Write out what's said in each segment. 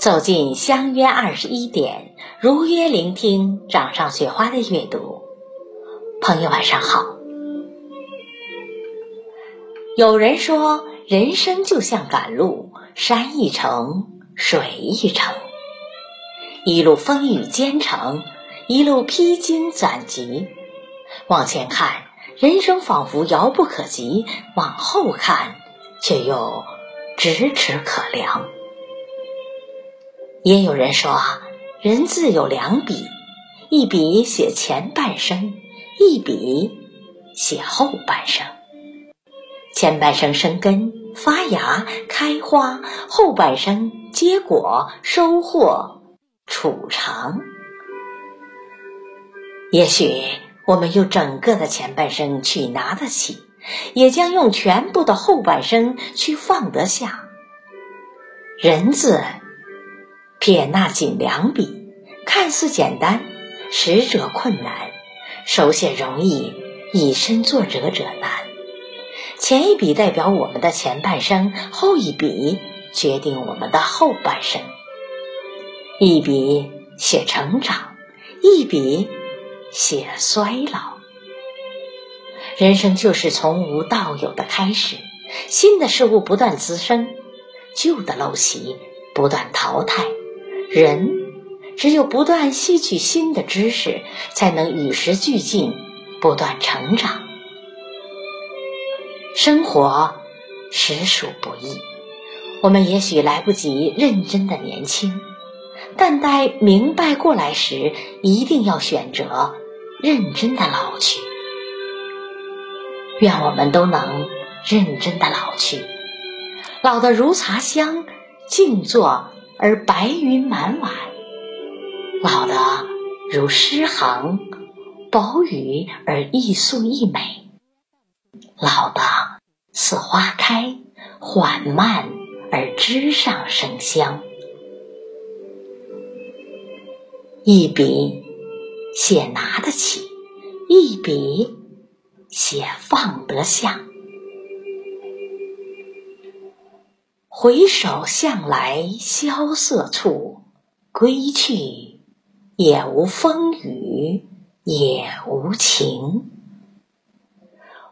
走进相约二十一点，如约聆听掌上雪花的阅读。朋友晚上好。有人说，人生就像赶路，山一程，水一程，一路风雨兼程，一路披荆斩棘。往前看，人生仿佛遥不可及；往后看，却又咫尺可量。也有人说，人字有两笔，一笔写前半生，一笔写后半生。前半生生根发芽开花，后半生结果收获储藏。也许我们用整个的前半生去拿得起，也将用全部的后半生去放得下。人字。撇捺仅两笔，看似简单，实则困难。手写容易，以身作则者难。前一笔代表我们的前半生，后一笔决定我们的后半生。一笔写成长，一笔写衰老。人生就是从无到有的开始，新的事物不断滋生，旧的陋习不断淘汰。人只有不断吸取新的知识，才能与时俱进，不断成长。生活实属不易，我们也许来不及认真的年轻，但待明白过来时，一定要选择认真的老去。愿我们都能认真的老去，老得如茶香，静坐。而白云满碗，老的如诗行，薄雨而艺素一美；老的似花开，缓慢而枝上生香。一笔写拿得起，一笔写放得下。回首向来萧瑟处，归去，也无风雨也无晴。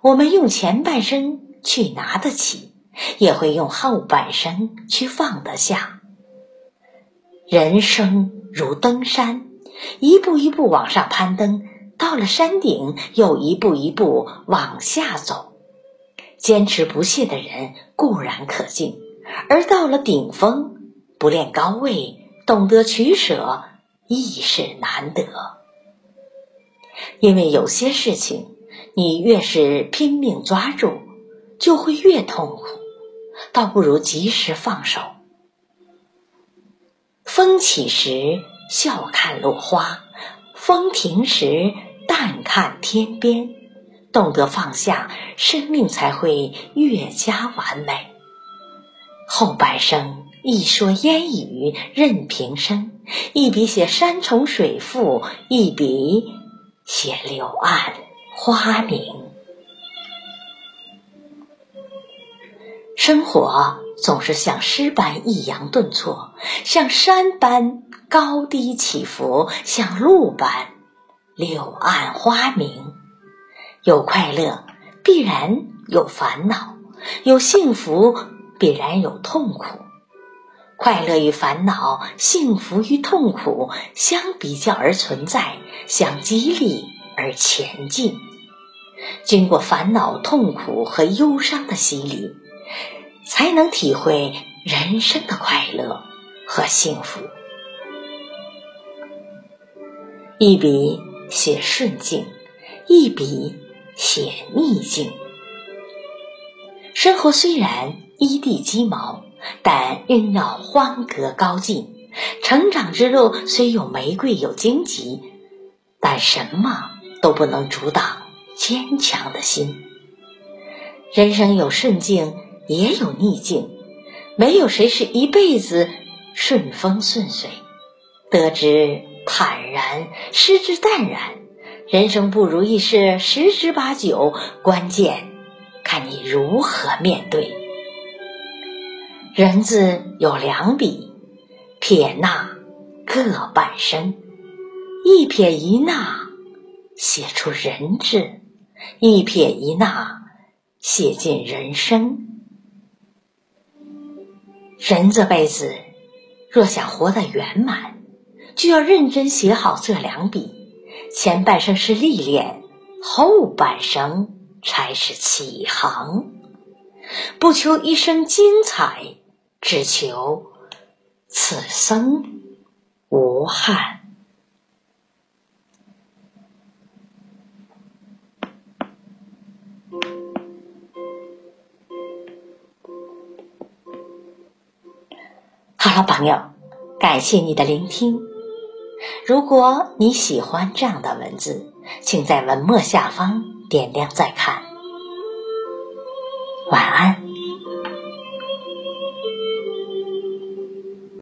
我们用前半生去拿得起，也会用后半生去放得下。人生如登山，一步一步往上攀登，到了山顶又一步一步往下走。坚持不懈的人固然可敬。而到了顶峰，不恋高位，懂得取舍，亦是难得。因为有些事情，你越是拼命抓住，就会越痛苦，倒不如及时放手。风起时笑看落花，风停时淡看天边。懂得放下，生命才会越加完美。后半生，一说烟雨任平生，一笔写山重水复，一笔写柳暗花明。生活总是像诗般抑扬顿挫，像山般高低起伏，像路般柳暗花明。有快乐，必然有烦恼；有幸福。必然有痛苦，快乐与烦恼、幸福与痛苦相比较而存在，相激励而前进。经过烦恼、痛苦和忧伤的洗礼，才能体会人生的快乐和幸福。一笔写顺境，一笔写逆境。生活虽然。一地鸡毛，但仍要欢歌高进。成长之路虽有玫瑰有荆棘，但什么都不能阻挡坚强的心。人生有顺境，也有逆境，没有谁是一辈子顺风顺水。得之坦然，失之淡然。人生不如意事十之八九，关键看你如何面对。人字有两笔，撇捺各半声，一撇一捺写出人字，一撇一捺写尽人生。人这辈子若想活得圆满，就要认真写好这两笔。前半生是历练，后半生才是起航。不求一生精彩，只求此生无憾。好了，朋友，感谢你的聆听。如果你喜欢这样的文字，请在文末下方点亮再看。晚安。